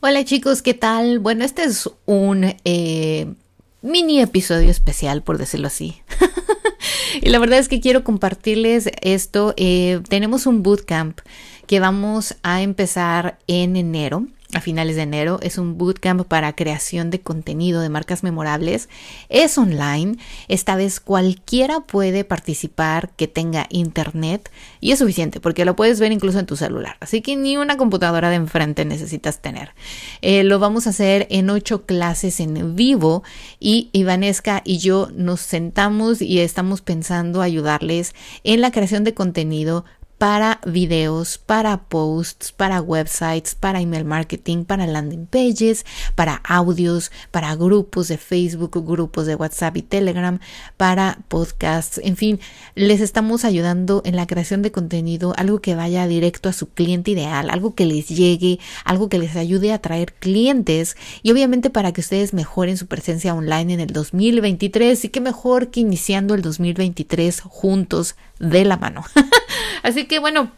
Hola chicos, ¿qué tal? Bueno, este es un eh, mini episodio especial, por decirlo así. y la verdad es que quiero compartirles esto. Eh, tenemos un bootcamp que vamos a empezar en enero a finales de enero. Es un bootcamp para creación de contenido de marcas memorables. Es online. Esta vez cualquiera puede participar que tenga internet y es suficiente porque lo puedes ver incluso en tu celular. Así que ni una computadora de enfrente necesitas tener. Eh, lo vamos a hacer en ocho clases en vivo y Ivanesca y yo nos sentamos y estamos pensando ayudarles en la creación de contenido para videos, para posts, para websites, para email marketing, para landing pages, para audios, para grupos de Facebook, grupos de WhatsApp y Telegram, para podcasts, en fin, les estamos ayudando en la creación de contenido, algo que vaya directo a su cliente ideal, algo que les llegue, algo que les ayude a atraer clientes y obviamente para que ustedes mejoren su presencia online en el 2023 y que mejor que iniciando el 2023 juntos de la mano. Así que bueno,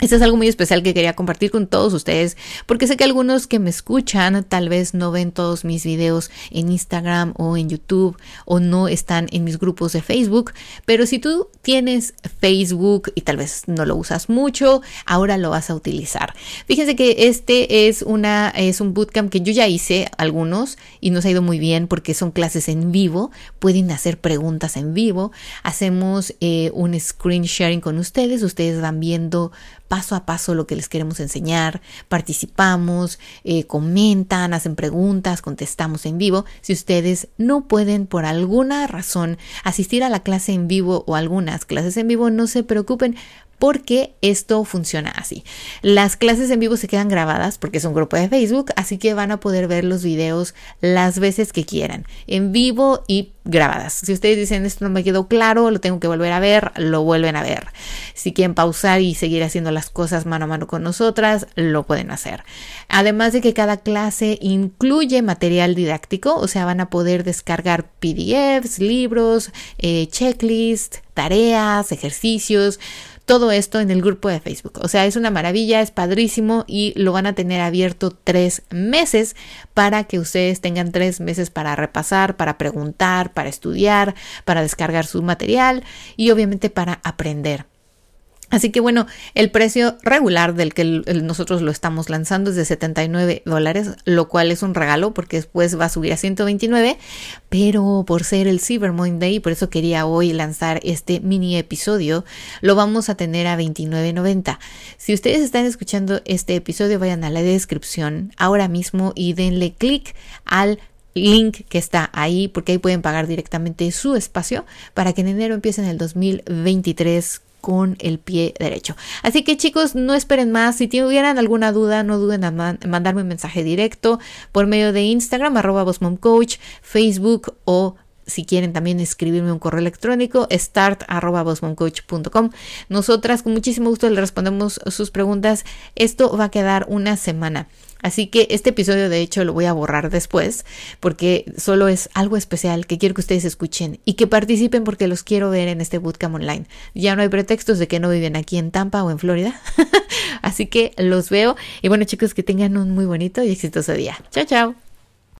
esto es algo muy especial que quería compartir con todos ustedes, porque sé que algunos que me escuchan tal vez no ven todos mis videos en Instagram o en YouTube o no están en mis grupos de Facebook, pero si tú tienes Facebook y tal vez no lo usas mucho, ahora lo vas a utilizar. Fíjense que este es una es un bootcamp que yo ya hice algunos y nos ha ido muy bien porque son clases en vivo, pueden hacer preguntas en vivo, hacemos eh, un screen sharing con ustedes, ustedes van viendo paso a paso lo que les queremos enseñar, participamos, eh, comentan, hacen preguntas, contestamos en vivo. Si ustedes no pueden por alguna razón asistir a la clase en vivo o algunas clases en vivo, no se preocupen porque esto funciona así. Las clases en vivo se quedan grabadas porque es un grupo de Facebook, así que van a poder ver los videos las veces que quieran, en vivo y grabadas. Si ustedes dicen esto no me quedó claro, lo tengo que volver a ver, lo vuelven a ver. Si quieren pausar y seguir haciendo las cosas mano a mano con nosotras, lo pueden hacer. Además de que cada clase incluye material didáctico, o sea, van a poder descargar PDFs, libros, eh, checklists, tareas, ejercicios todo esto en el grupo de Facebook. O sea, es una maravilla, es padrísimo y lo van a tener abierto tres meses para que ustedes tengan tres meses para repasar, para preguntar, para estudiar, para descargar su material y obviamente para aprender. Así que bueno, el precio regular del que nosotros lo estamos lanzando es de 79 dólares, lo cual es un regalo porque después va a subir a 129, pero por ser el Cyber Monday, por eso quería hoy lanzar este mini episodio, lo vamos a tener a 29.90. Si ustedes están escuchando este episodio, vayan a la descripción ahora mismo y denle clic al link que está ahí porque ahí pueden pagar directamente su espacio para que en enero empiecen el 2023 con el pie derecho. Así que chicos, no esperen más. Si tuvieran alguna duda, no duden en mandarme un mensaje directo por medio de Instagram, arroba Coach, Facebook o si quieren también escribirme un correo electrónico, start.bosmoncoach.com. Nosotras con muchísimo gusto le respondemos sus preguntas. Esto va a quedar una semana. Así que este episodio de hecho lo voy a borrar después porque solo es algo especial que quiero que ustedes escuchen y que participen porque los quiero ver en este bootcamp online. Ya no hay pretextos de que no viven aquí en Tampa o en Florida. Así que los veo y bueno chicos que tengan un muy bonito y exitoso día. Chao, chao.